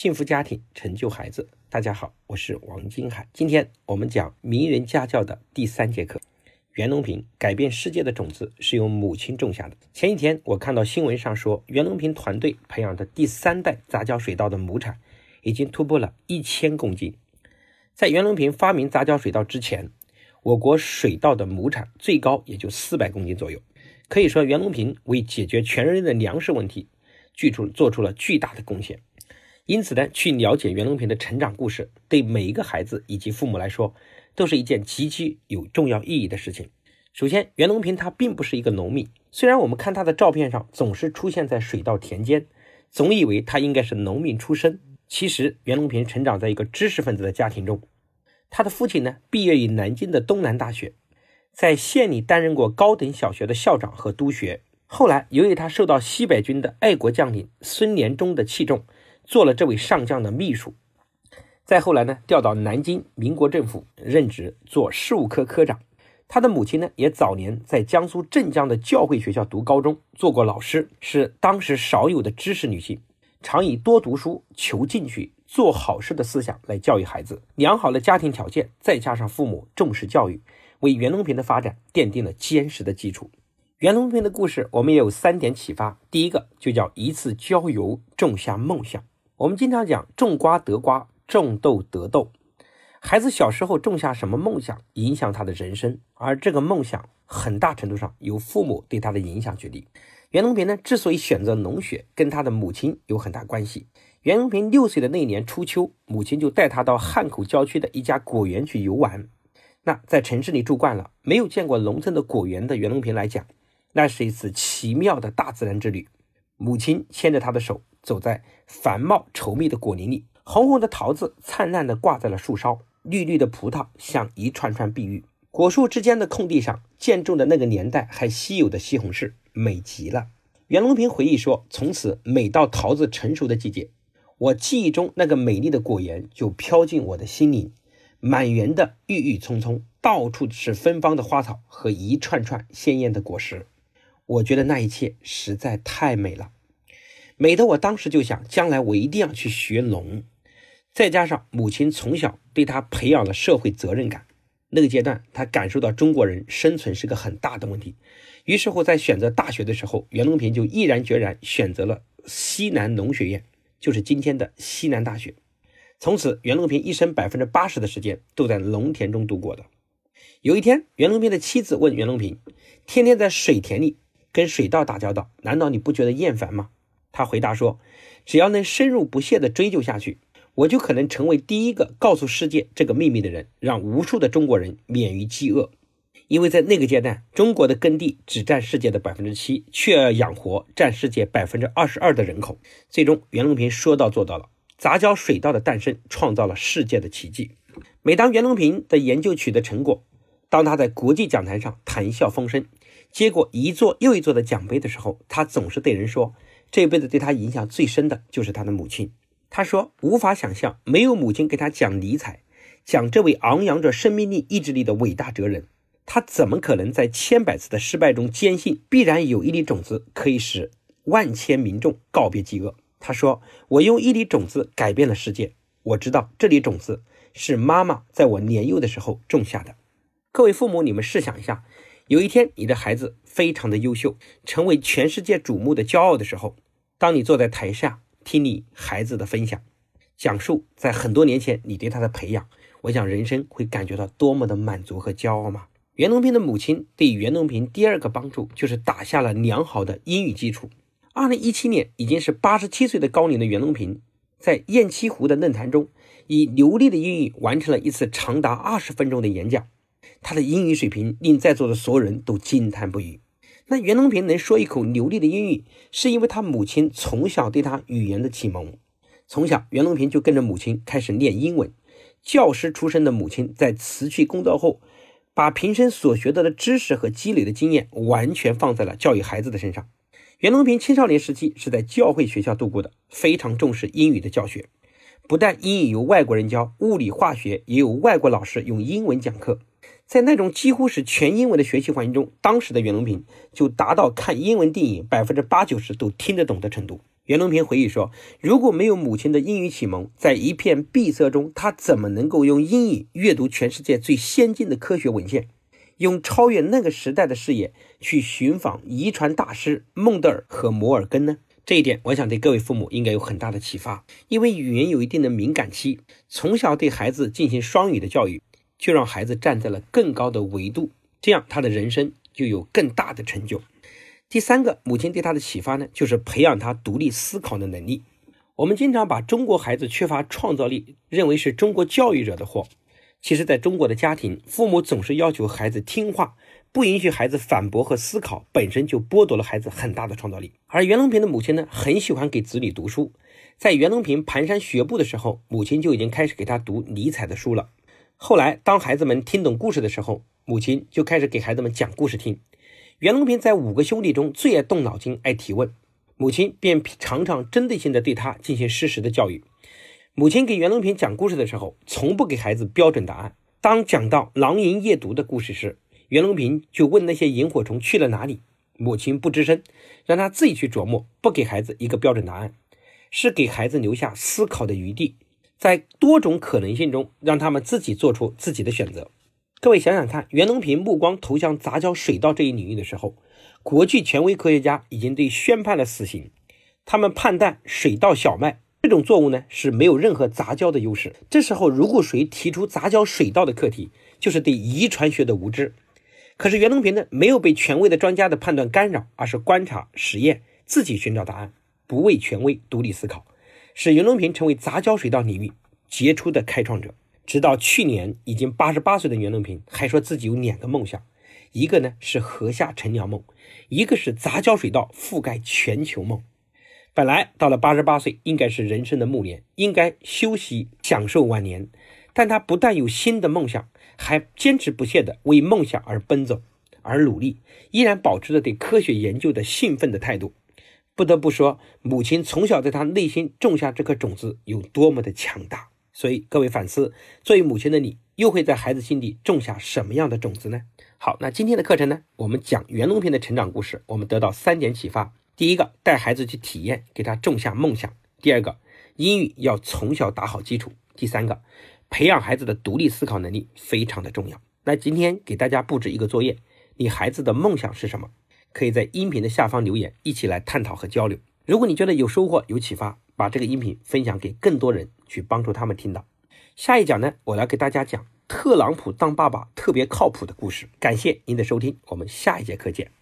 幸福家庭成就孩子。大家好，我是王金海。今天我们讲名人家教的第三节课。袁隆平改变世界的种子是由母亲种下的。前几天我看到新闻上说，袁隆平团队培养的第三代杂交水稻的亩产已经突破了一千公斤。在袁隆平发明杂交水稻之前，我国水稻的亩产最高也就四百公斤左右。可以说，袁隆平为解决全人类的粮食问题，具出做出了巨大的贡献。因此呢，去了解袁隆平的成长故事，对每一个孩子以及父母来说，都是一件极其有重要意义的事情。首先，袁隆平他并不是一个农民，虽然我们看他的照片上总是出现在水稻田间，总以为他应该是农民出身。其实，袁隆平成长在一个知识分子的家庭中，他的父亲呢，毕业于南京的东南大学，在县里担任过高等小学的校长和督学。后来，由于他受到西北军的爱国将领孙连忠的器重。做了这位上将的秘书，再后来呢，调到南京民国政府任职，做事务科科长。他的母亲呢，也早年在江苏镇江的教会学校读高中，做过老师，是当时少有的知识女性，常以多读书、求进取、做好事的思想来教育孩子。良好的家庭条件，再加上父母重视教育，为袁隆平的发展奠定了坚实的基础。袁隆平的故事，我们也有三点启发。第一个就叫一次郊游种下梦想。我们经常讲种瓜得瓜，种豆得豆。孩子小时候种下什么梦想，影响他的人生，而这个梦想很大程度上由父母对他的影响决定。袁隆平呢，之所以选择农学，跟他的母亲有很大关系。袁隆平六岁的那年初秋，母亲就带他到汉口郊区的一家果园去游玩。那在城市里住惯了，没有见过农村的果园的袁隆平来讲，那是一次奇妙的大自然之旅。母亲牵着他的手。走在繁茂稠密的果林里，红红的桃子灿烂地挂在了树梢，绿绿的葡萄像一串串碧玉。果树之间的空地上，建种的那个年代还稀有的西红柿，美极了。袁隆平回忆说：“从此每到桃子成熟的季节，我记忆中那个美丽的果园就飘进我的心灵，满园的郁郁葱葱，到处是芬芳的花草和一串串鲜艳的果实。我觉得那一切实在太美了。”美的，我当时就想，将来我一定要去学农。再加上母亲从小对他培养了社会责任感，那个阶段他感受到中国人生存是个很大的问题。于是乎，在选择大学的时候，袁隆平就毅然决然选择了西南农学院，就是今天的西南大学。从此，袁隆平一生百分之八十的时间都在农田中度过的。有一天，袁隆平的妻子问袁隆平：“天天在水田里跟水稻打交道，难道你不觉得厌烦吗？”他回答说：“只要能深入不懈地追究下去，我就可能成为第一个告诉世界这个秘密的人，让无数的中国人免于饥饿。因为在那个阶段，中国的耕地只占世界的百分之七，却要养活占世界百分之二十二的人口。最终，袁隆平说到做到了，杂交水稻的诞生创造了世界的奇迹。每当袁隆平的研究取得成果，当他在国际讲坛上谈笑风生，接过一座又一座的奖杯的时候，他总是对人说。”这辈子对他影响最深的就是他的母亲。他说：“无法想象，没有母亲给他讲理财，讲这位昂扬着生命力、意志力的伟大哲人，他怎么可能在千百次的失败中坚信必然有一粒种子可以使万千民众告别饥饿？”他说：“我用一粒种子改变了世界。我知道这粒种子是妈妈在我年幼的时候种下的。”各位父母，你们试想一下。有一天，你的孩子非常的优秀，成为全世界瞩目的骄傲的时候，当你坐在台下听你孩子的分享，讲述在很多年前你对他的培养，我想人生会感觉到多么的满足和骄傲吗？袁隆平的母亲对袁隆平第二个帮助就是打下了良好的英语基础。二零一七年，已经是八十七岁的高龄的袁隆平，在雁栖湖的论坛中，以流利的英语完成了一次长达二十分钟的演讲。他的英语水平令在座的所有人都惊叹不已。那袁隆平能说一口流利的英语，是因为他母亲从小对他语言的启蒙。从小，袁隆平就跟着母亲开始练英文。教师出身的母亲在辞去工作后，把平生所学得的知识和积累的经验完全放在了教育孩子的身上。袁隆平青少年时期是在教会学校度过的，非常重视英语的教学。不但英语由外国人教，物理、化学也有外国老师用英文讲课。在那种几乎是全英文的学习环境中，当时的袁隆平就达到看英文电影百分之八九十都听得懂的程度。袁隆平回忆说：“如果没有母亲的英语启蒙，在一片闭塞中，他怎么能够用英语阅读全世界最先进的科学文献，用超越那个时代的视野去寻访遗传大师孟德尔和摩尔根呢？”这一点，我想对各位父母应该有很大的启发。因为语言有一定的敏感期，从小对孩子进行双语的教育，就让孩子站在了更高的维度，这样他的人生就有更大的成就。第三个，母亲对他的启发呢，就是培养他独立思考的能力。我们经常把中国孩子缺乏创造力认为是中国教育惹的祸。其实，在中国的家庭，父母总是要求孩子听话，不允许孩子反驳和思考，本身就剥夺了孩子很大的创造力。而袁隆平的母亲呢，很喜欢给子女读书。在袁隆平蹒跚学步的时候，母亲就已经开始给他读尼采的书了。后来，当孩子们听懂故事的时候，母亲就开始给孩子们讲故事听。袁隆平在五个兄弟中最爱动脑筋、爱提问，母亲便常常针对性的对他进行适时的教育。母亲给袁隆平讲故事的时候，从不给孩子标准答案。当讲到狼萤夜读的故事时，袁隆平就问那些萤火虫去了哪里，母亲不吱声，让他自己去琢磨，不给孩子一个标准答案，是给孩子留下思考的余地，在多种可能性中，让他们自己做出自己的选择。各位想想看，袁隆平目光投向杂交水稻这一领域的时候，国际权威科学家已经对宣判了死刑。他们判断水稻小麦这种作物呢是没有任何杂交的优势。这时候，如果谁提出杂交水稻的课题，就是对遗传学的无知。可是袁隆平呢，没有被权威的专家的判断干扰，而是观察实验，自己寻找答案，不畏权威，独立思考，使袁隆平成为杂交水稻领域杰出的开创者。直到去年，已经八十八岁的袁隆平还说自己有两个梦想，一个呢是禾下乘凉梦，一个是杂交水稻覆盖全球梦。本来到了八十八岁，应该是人生的暮年，应该休息享受晚年。但他不但有新的梦想，还坚持不懈地为梦想而奔走，而努力，依然保持着对科学研究的兴奋的态度。不得不说，母亲从小在他内心种下这颗种子有多么的强大。所以各位反思，作为母亲的你，又会在孩子心底种下什么样的种子呢？好，那今天的课程呢，我们讲袁隆平的成长故事，我们得到三点启发：第一个，带孩子去体验，给他种下梦想；第二个，英语要从小打好基础；第三个，培养孩子的独立思考能力非常的重要。那今天给大家布置一个作业，你孩子的梦想是什么？可以在音频的下方留言，一起来探讨和交流。如果你觉得有收获、有启发，把这个音频分享给更多人，去帮助他们听到。下一讲呢，我来给大家讲特朗普当爸爸特别靠谱的故事。感谢您的收听，我们下一节课见。